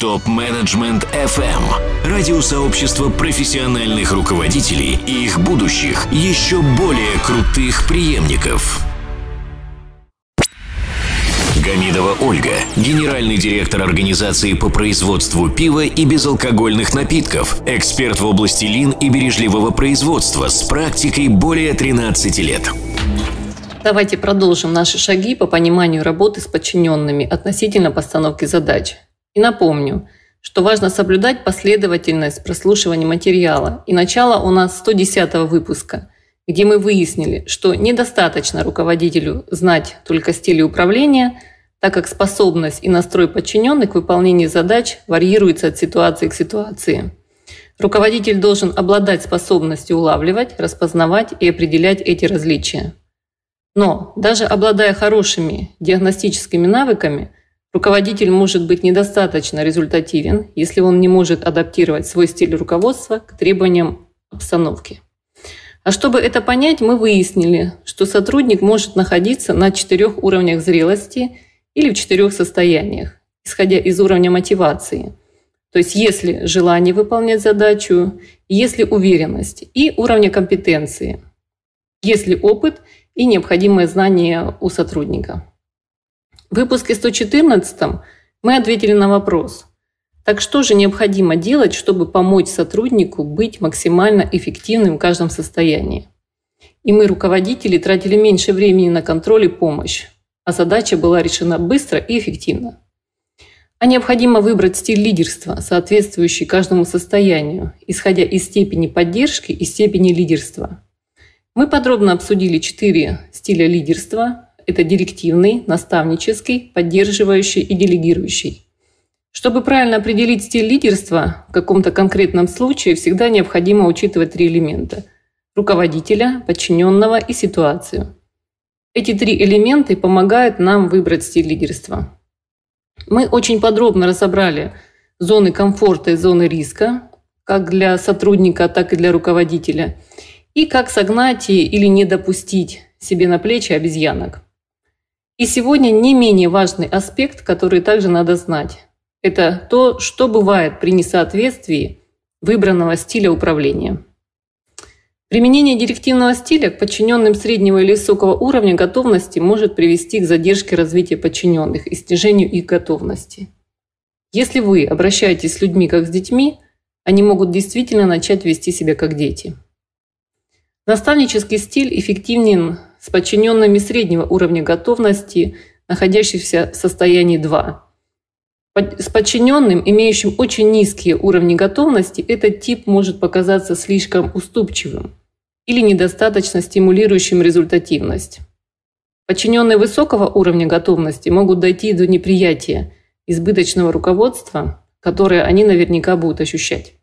Топ-менеджмент FM. Радиосообщество профессиональных руководителей и их будущих, еще более крутых преемников. Гамидова Ольга, генеральный директор организации по производству пива и безалкогольных напитков, эксперт в области лин и бережливого производства с практикой более 13 лет. Давайте продолжим наши шаги по пониманию работы с подчиненными относительно постановки задач. И напомню, что важно соблюдать последовательность прослушивания материала. И начало у нас 110 выпуска, где мы выяснили, что недостаточно руководителю знать только стили управления, так как способность и настрой подчиненных к выполнению задач варьируется от ситуации к ситуации. Руководитель должен обладать способностью улавливать, распознавать и определять эти различия. Но даже обладая хорошими диагностическими навыками – Руководитель может быть недостаточно результативен, если он не может адаптировать свой стиль руководства к требованиям обстановки. А чтобы это понять, мы выяснили, что сотрудник может находиться на четырех уровнях зрелости или в четырех состояниях, исходя из уровня мотивации. То есть если желание выполнять задачу, если уверенность и уровня компетенции, если опыт и необходимые знания у сотрудника. В выпуске 114 мы ответили на вопрос, так что же необходимо делать, чтобы помочь сотруднику быть максимально эффективным в каждом состоянии? И мы, руководители, тратили меньше времени на контроль и помощь, а задача была решена быстро и эффективно. А необходимо выбрать стиль лидерства, соответствующий каждому состоянию, исходя из степени поддержки и степени лидерства. Мы подробно обсудили четыре стиля лидерства, это директивный, наставнический, поддерживающий и делегирующий. Чтобы правильно определить стиль лидерства в каком-то конкретном случае, всегда необходимо учитывать три элемента – руководителя, подчиненного и ситуацию. Эти три элемента помогают нам выбрать стиль лидерства. Мы очень подробно разобрали зоны комфорта и зоны риска, как для сотрудника, так и для руководителя, и как согнать или не допустить себе на плечи обезьянок. И сегодня не менее важный аспект, который также надо знать. Это то, что бывает при несоответствии выбранного стиля управления. Применение директивного стиля к подчиненным среднего или высокого уровня готовности может привести к задержке развития подчиненных и снижению их готовности. Если вы обращаетесь с людьми как с детьми, они могут действительно начать вести себя как дети. Наставнический стиль эффективнее с подчиненными среднего уровня готовности, находящихся в состоянии 2. С подчиненным, имеющим очень низкие уровни готовности, этот тип может показаться слишком уступчивым или недостаточно стимулирующим результативность. Подчиненные высокого уровня готовности могут дойти до неприятия избыточного руководства, которое они наверняка будут ощущать.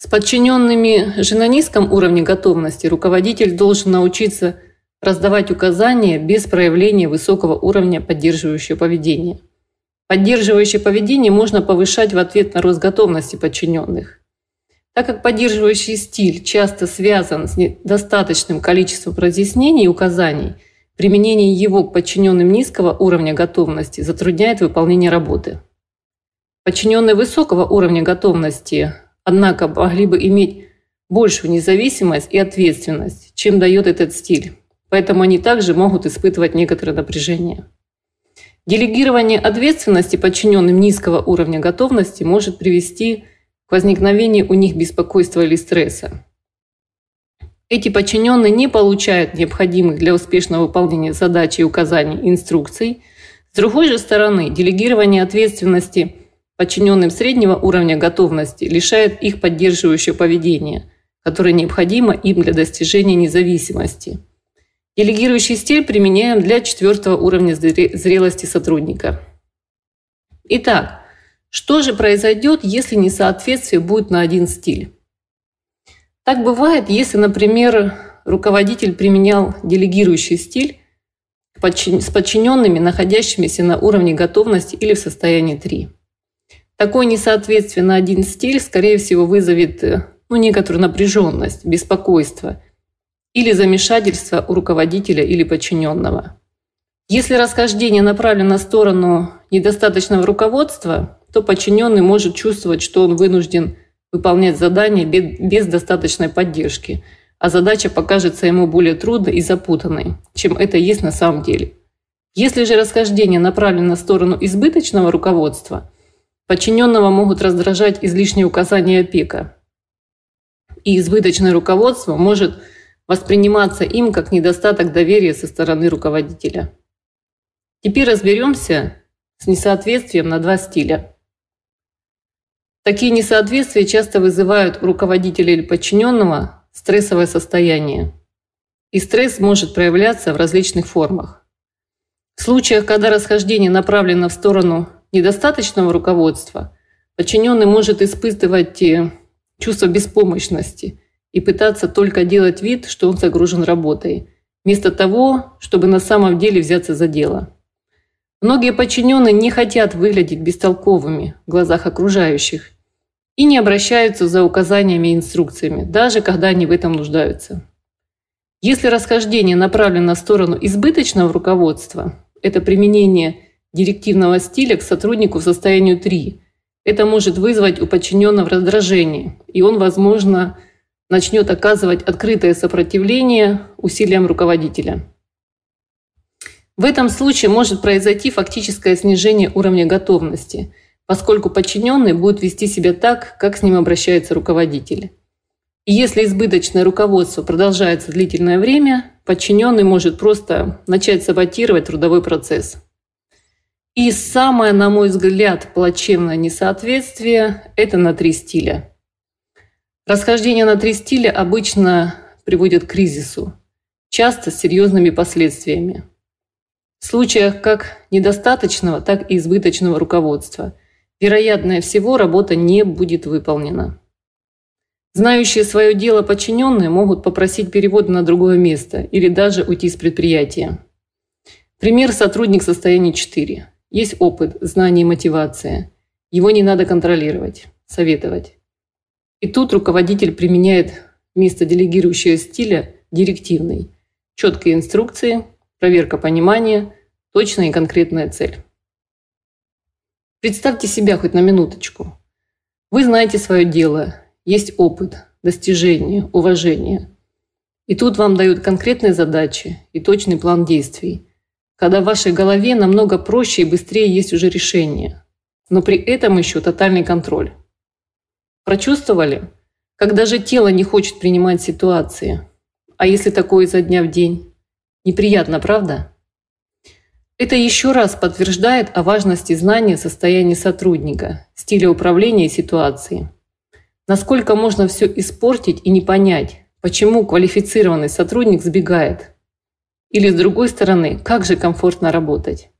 С подчиненными же на низком уровне готовности руководитель должен научиться раздавать указания без проявления высокого уровня поддерживающего поведения. Поддерживающее поведение можно повышать в ответ на рост готовности подчиненных. Так как поддерживающий стиль часто связан с недостаточным количеством разъяснений и указаний, применение его к подчиненным низкого уровня готовности затрудняет выполнение работы. Подчиненные высокого уровня готовности однако могли бы иметь большую независимость и ответственность, чем дает этот стиль. Поэтому они также могут испытывать некоторое напряжение. Делегирование ответственности подчиненным низкого уровня готовности может привести к возникновению у них беспокойства или стресса. Эти подчиненные не получают необходимых для успешного выполнения задач и указаний инструкций. С другой же стороны, делегирование ответственности – подчиненным среднего уровня готовности лишает их поддерживающего поведения, которое необходимо им для достижения независимости. Делегирующий стиль применяем для четвертого уровня зрелости сотрудника. Итак, что же произойдет, если несоответствие будет на один стиль? Так бывает, если, например, руководитель применял делегирующий стиль с подчиненными, находящимися на уровне готовности или в состоянии 3. Такое несоответствие на один стиль, скорее всего, вызовет э, ну, некоторую напряженность, беспокойство или замешательство у руководителя или подчиненного. Если расхождение направлено на сторону недостаточного руководства, то подчиненный может чувствовать, что он вынужден выполнять задание без достаточной поддержки, а задача покажется ему более трудной и запутанной, чем это есть на самом деле. Если же расхождение направлено на сторону избыточного руководства, подчиненного могут раздражать излишние указания опека. И избыточное руководство может восприниматься им как недостаток доверия со стороны руководителя. Теперь разберемся с несоответствием на два стиля. Такие несоответствия часто вызывают у руководителя или подчиненного стрессовое состояние. И стресс может проявляться в различных формах. В случаях, когда расхождение направлено в сторону недостаточного руководства, подчиненный может испытывать э, чувство беспомощности и пытаться только делать вид, что он загружен работой, вместо того, чтобы на самом деле взяться за дело. Многие подчиненные не хотят выглядеть бестолковыми в глазах окружающих и не обращаются за указаниями и инструкциями, даже когда они в этом нуждаются. Если расхождение направлено в сторону избыточного руководства, это применение директивного стиля к сотруднику в состоянии 3. Это может вызвать у подчиненного раздражение, и он, возможно, начнет оказывать открытое сопротивление усилиям руководителя. В этом случае может произойти фактическое снижение уровня готовности, поскольку подчиненный будет вести себя так, как с ним обращается руководитель. И если избыточное руководство продолжается длительное время, подчиненный может просто начать саботировать трудовой процесс. И самое, на мой взгляд, плачевное несоответствие – это на три стиля. Расхождение на три стиля обычно приводит к кризису, часто с серьезными последствиями. В случаях как недостаточного, так и избыточного руководства, вероятнее всего, работа не будет выполнена. Знающие свое дело подчиненные могут попросить перевод на другое место или даже уйти с предприятия. Пример сотрудник состояния 4. Есть опыт, знание и мотивация. Его не надо контролировать, советовать. И тут руководитель применяет вместо делегирующего стиля директивный. Четкие инструкции, проверка понимания, точная и конкретная цель. Представьте себя хоть на минуточку. Вы знаете свое дело, есть опыт, достижения, уважение. И тут вам дают конкретные задачи и точный план действий, когда в вашей голове намного проще и быстрее есть уже решение, но при этом еще тотальный контроль. Прочувствовали? Когда же тело не хочет принимать ситуации. А если такое изо дня в день? Неприятно, правда? Это еще раз подтверждает о важности знания состояния сотрудника, стиля управления ситуацией. Насколько можно все испортить и не понять, почему квалифицированный сотрудник сбегает? Или с другой стороны, как же комфортно работать?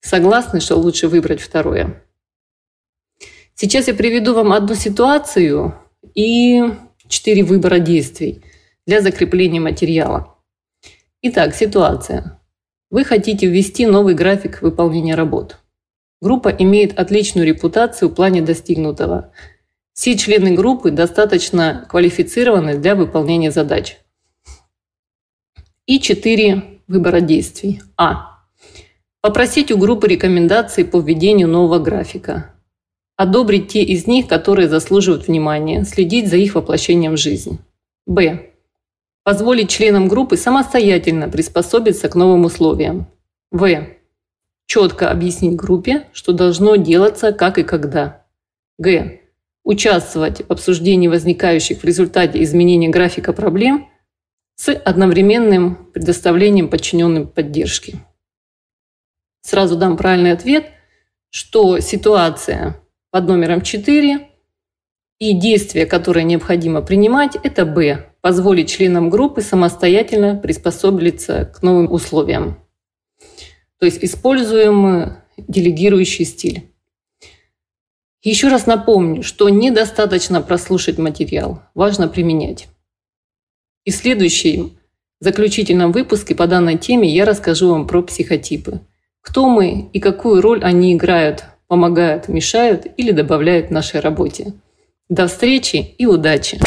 Согласны, что лучше выбрать второе? Сейчас я приведу вам одну ситуацию и четыре выбора действий для закрепления материала. Итак, ситуация. Вы хотите ввести новый график выполнения работ. Группа имеет отличную репутацию в плане достигнутого – все члены группы достаточно квалифицированы для выполнения задач. И четыре выбора действий. А. Попросить у группы рекомендации по введению нового графика. Одобрить те из них, которые заслуживают внимания, следить за их воплощением в жизнь. Б. Позволить членам группы самостоятельно приспособиться к новым условиям. В. Четко объяснить группе, что должно делаться как и когда. Г участвовать в обсуждении возникающих в результате изменения графика проблем с одновременным предоставлением подчиненным поддержки. Сразу дам правильный ответ, что ситуация под номером 4 и действия, которые необходимо принимать, это Б. Позволить членам группы самостоятельно приспособиться к новым условиям. То есть используем делегирующий стиль. Еще раз напомню, что недостаточно прослушать материал, важно применять. И в следующем заключительном выпуске по данной теме я расскажу вам про психотипы. Кто мы и какую роль они играют, помогают, мешают или добавляют в нашей работе. До встречи и удачи!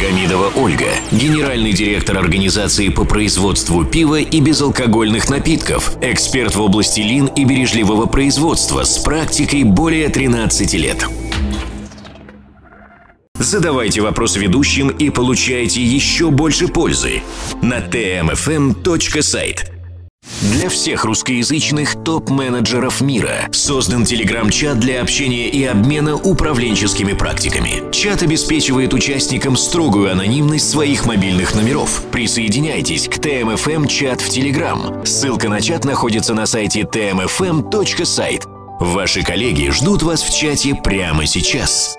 Гамидова Ольга, генеральный директор организации по производству пива и безалкогольных напитков, эксперт в области лин и бережливого производства с практикой более 13 лет. Задавайте вопрос ведущим и получайте еще больше пользы на tmfm.site. Для всех русскоязычных топ-менеджеров мира создан телеграм-чат для общения и обмена управленческими практиками. Чат обеспечивает участникам строгую анонимность своих мобильных номеров. Присоединяйтесь к TMFM чат в Телеграм. Ссылка на чат находится на сайте tmfm.site. Ваши коллеги ждут вас в чате прямо сейчас.